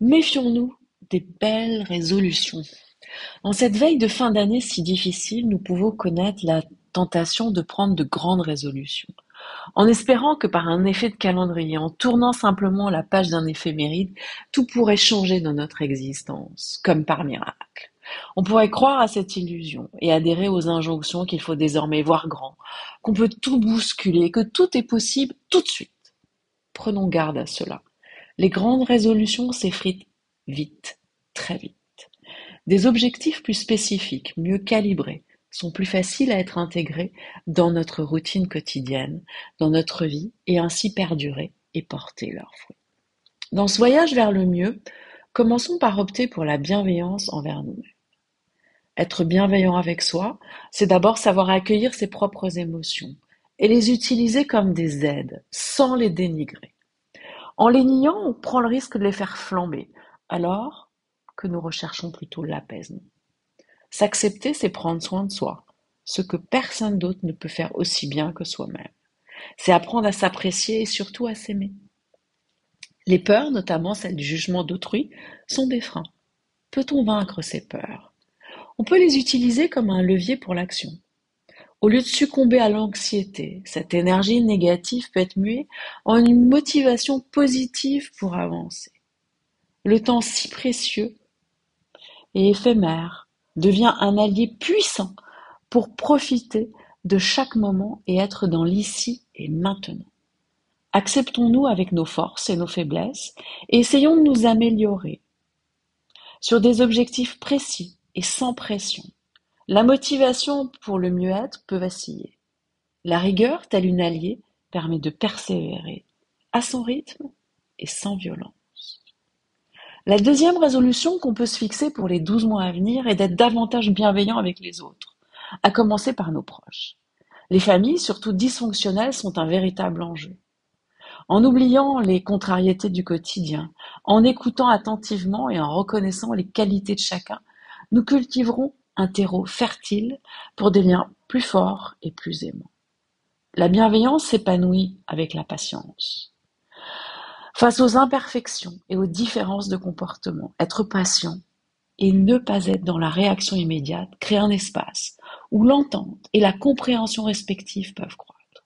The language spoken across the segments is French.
Méfions-nous des belles résolutions. En cette veille de fin d'année si difficile, nous pouvons connaître la tentation de prendre de grandes résolutions. En espérant que par un effet de calendrier, en tournant simplement la page d'un éphéméride, tout pourrait changer dans notre existence, comme par miracle. On pourrait croire à cette illusion et adhérer aux injonctions qu'il faut désormais voir grand, qu'on peut tout bousculer, que tout est possible tout de suite. Prenons garde à cela. Les grandes résolutions s'effritent vite, très vite. Des objectifs plus spécifiques, mieux calibrés, sont plus faciles à être intégrés dans notre routine quotidienne, dans notre vie, et ainsi perdurer et porter leurs fruits. Dans ce voyage vers le mieux, commençons par opter pour la bienveillance envers nous-mêmes. Être bienveillant avec soi, c'est d'abord savoir accueillir ses propres émotions et les utiliser comme des aides, sans les dénigrer. En les niant, on prend le risque de les faire flamber, alors que nous recherchons plutôt l'apaisement. S'accepter, c'est prendre soin de soi, ce que personne d'autre ne peut faire aussi bien que soi-même. C'est apprendre à s'apprécier et surtout à s'aimer. Les peurs, notamment celles du jugement d'autrui, sont des freins. Peut-on vaincre ces peurs? On peut les utiliser comme un levier pour l'action. Au lieu de succomber à l'anxiété, cette énergie négative peut être muée en une motivation positive pour avancer. Le temps si précieux et éphémère devient un allié puissant pour profiter de chaque moment et être dans l'ici et maintenant. Acceptons-nous avec nos forces et nos faiblesses et essayons de nous améliorer sur des objectifs précis et sans pression. La motivation pour le mieux-être peut vaciller. La rigueur, telle une alliée, permet de persévérer à son rythme et sans violence. La deuxième résolution qu'on peut se fixer pour les douze mois à venir est d'être davantage bienveillant avec les autres, à commencer par nos proches. Les familles, surtout dysfonctionnelles, sont un véritable enjeu. En oubliant les contrariétés du quotidien, en écoutant attentivement et en reconnaissant les qualités de chacun, nous cultiverons un terreau fertile pour des liens plus forts et plus aimants. La bienveillance s'épanouit avec la patience. Face aux imperfections et aux différences de comportement, être patient et ne pas être dans la réaction immédiate crée un espace où l'entente et la compréhension respective peuvent croître.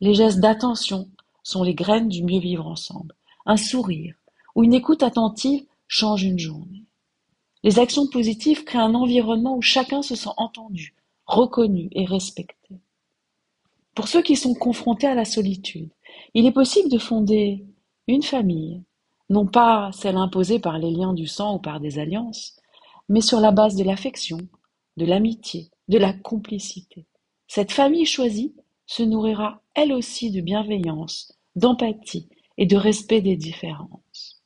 Les gestes d'attention sont les graines du mieux vivre ensemble. Un sourire ou une écoute attentive change une journée. Les actions positives créent un environnement où chacun se sent entendu, reconnu et respecté. Pour ceux qui sont confrontés à la solitude, il est possible de fonder une famille, non pas celle imposée par les liens du sang ou par des alliances, mais sur la base de l'affection, de l'amitié, de la complicité. Cette famille choisie se nourrira elle aussi de bienveillance, d'empathie et de respect des différences.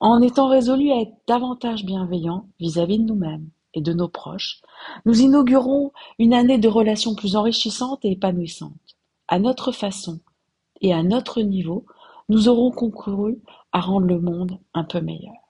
En étant résolus à être davantage bienveillants vis-à-vis de nous-mêmes et de nos proches, nous inaugurons une année de relations plus enrichissantes et épanouissantes, à notre façon et à notre niveau, nous aurons concouru à rendre le monde un peu meilleur.